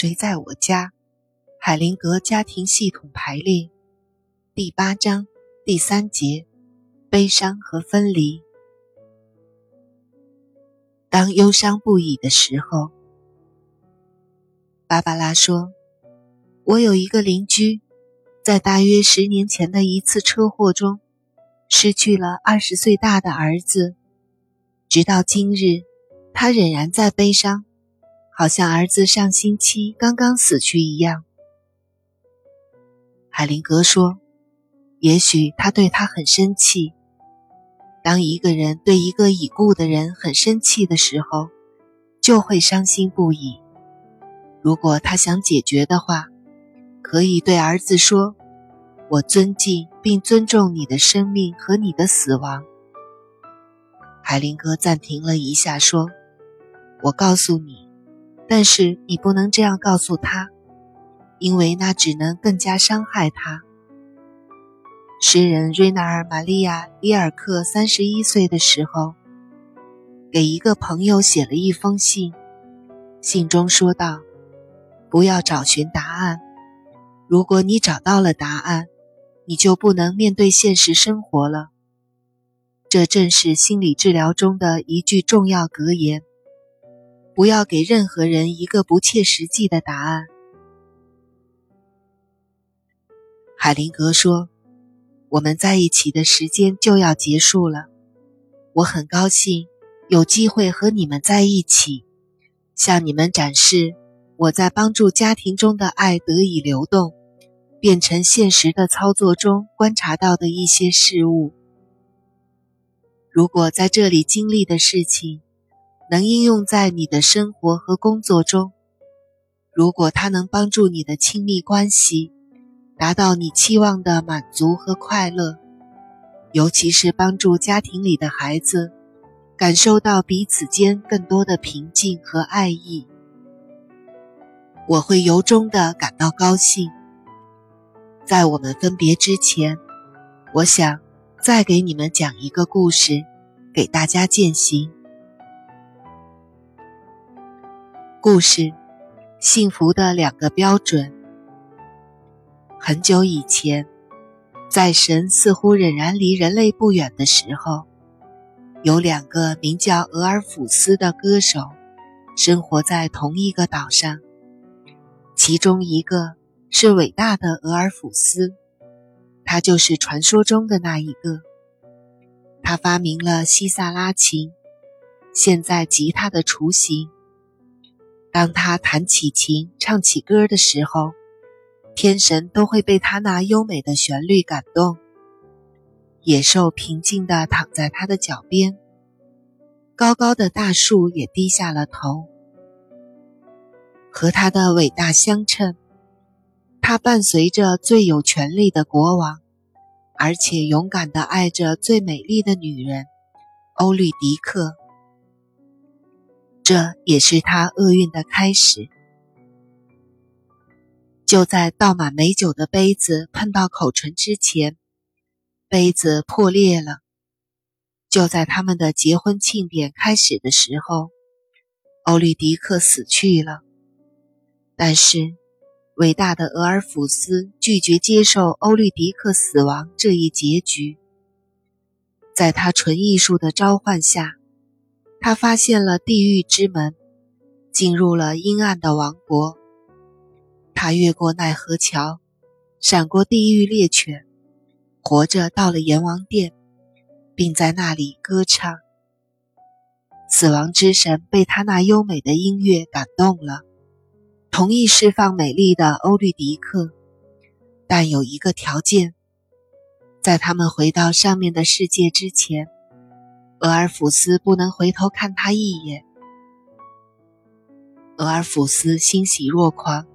谁在我家？海灵格家庭系统排列，第八章第三节：悲伤和分离。当忧伤不已的时候，芭芭拉说：“我有一个邻居，在大约十年前的一次车祸中，失去了二十岁大的儿子。直到今日，他仍然在悲伤。”好像儿子上星期刚刚死去一样，海灵格说：“也许他对他很生气。当一个人对一个已故的人很生气的时候，就会伤心不已。如果他想解决的话，可以对儿子说：‘我尊敬并尊重你的生命和你的死亡。’”海灵格暂停了一下，说：“我告诉你。”但是你不能这样告诉他，因为那只能更加伤害他。诗人瑞纳尔·玛利亚·里尔克三十一岁的时候，给一个朋友写了一封信，信中说道：“不要找寻答案，如果你找到了答案，你就不能面对现实生活了。”这正是心理治疗中的一句重要格言。不要给任何人一个不切实际的答案。海灵格说：“我们在一起的时间就要结束了，我很高兴有机会和你们在一起，向你们展示我在帮助家庭中的爱得以流动，变成现实的操作中观察到的一些事物。如果在这里经历的事情。”能应用在你的生活和工作中。如果它能帮助你的亲密关系达到你期望的满足和快乐，尤其是帮助家庭里的孩子感受到彼此间更多的平静和爱意，我会由衷的感到高兴。在我们分别之前，我想再给你们讲一个故事，给大家践行。故事：幸福的两个标准。很久以前，在神似乎仍然离人类不远的时候，有两个名叫俄尔甫斯的歌手生活在同一个岛上。其中一个是伟大的俄尔甫斯，他就是传说中的那一个。他发明了西萨拉琴，现在吉他的雏形。当他弹起琴、唱起歌的时候，天神都会被他那优美的旋律感动。野兽平静地躺在他的脚边，高高的大树也低下了头。和他的伟大相称，他伴随着最有权力的国王，而且勇敢地爱着最美丽的女人欧律狄克。这也是他厄运的开始。就在倒满美酒的杯子碰到口唇之前，杯子破裂了。就在他们的结婚庆典开始的时候，欧律狄克死去了。但是，伟大的俄尔甫斯拒绝接受欧律狄克死亡这一结局。在他纯艺术的召唤下。他发现了地狱之门，进入了阴暗的王国。他越过奈何桥，闪过地狱猎犬，活着到了阎王殿，并在那里歌唱。死亡之神被他那优美的音乐感动了，同意释放美丽的欧律狄克，但有一个条件：在他们回到上面的世界之前。俄尔甫斯不能回头看他一眼。俄尔甫斯欣喜若狂，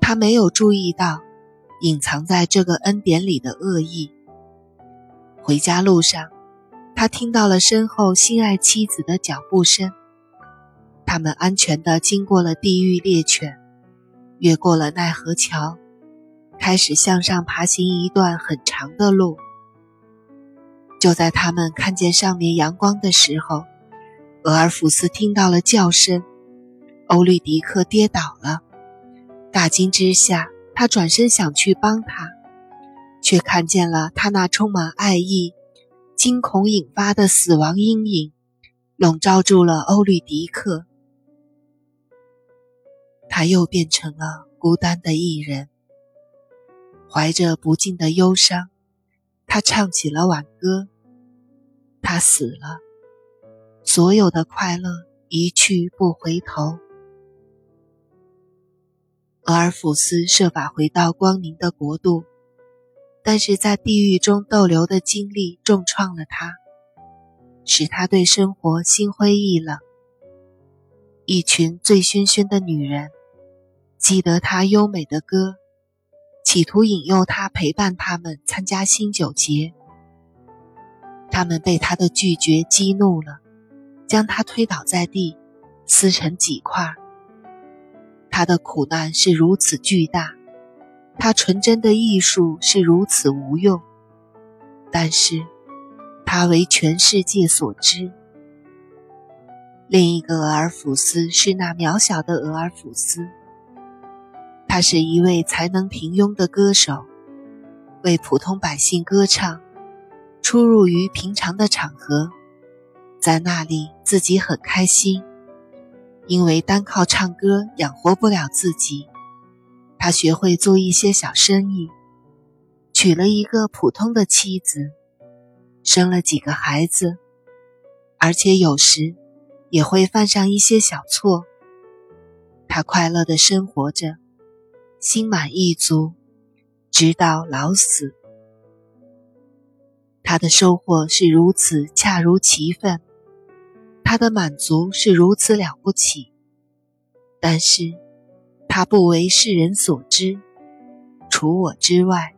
他没有注意到隐藏在这个恩典里的恶意。回家路上，他听到了身后心爱妻子的脚步声。他们安全地经过了地狱猎犬，越过了奈何桥，开始向上爬行一段很长的路。就在他们看见上面阳光的时候，俄尔甫斯听到了叫声，欧律狄克跌倒了，大惊之下，他转身想去帮他，却看见了他那充满爱意、惊恐引发的死亡阴影，笼罩住了欧律狄克。他又变成了孤单的一人，怀着不尽的忧伤，他唱起了挽歌。他死了，所有的快乐一去不回头。俄尔甫斯设法回到光明的国度，但是在地狱中逗留的经历重创了他，使他对生活心灰意冷。一群醉醺醺的女人。记得他优美的歌，企图引诱他陪伴他们参加新酒节。他们被他的拒绝激怒了，将他推倒在地，撕成几块。他的苦难是如此巨大，他纯真的艺术是如此无用，但是，他为全世界所知。另一个俄尔甫斯是那渺小的俄尔甫斯。他是一位才能平庸的歌手，为普通百姓歌唱，出入于平常的场合，在那里自己很开心，因为单靠唱歌养活不了自己，他学会做一些小生意，娶了一个普通的妻子，生了几个孩子，而且有时也会犯上一些小错。他快乐的生活着。心满意足，直到老死。他的收获是如此恰如其分，他的满足是如此了不起。但是，他不为世人所知，除我之外。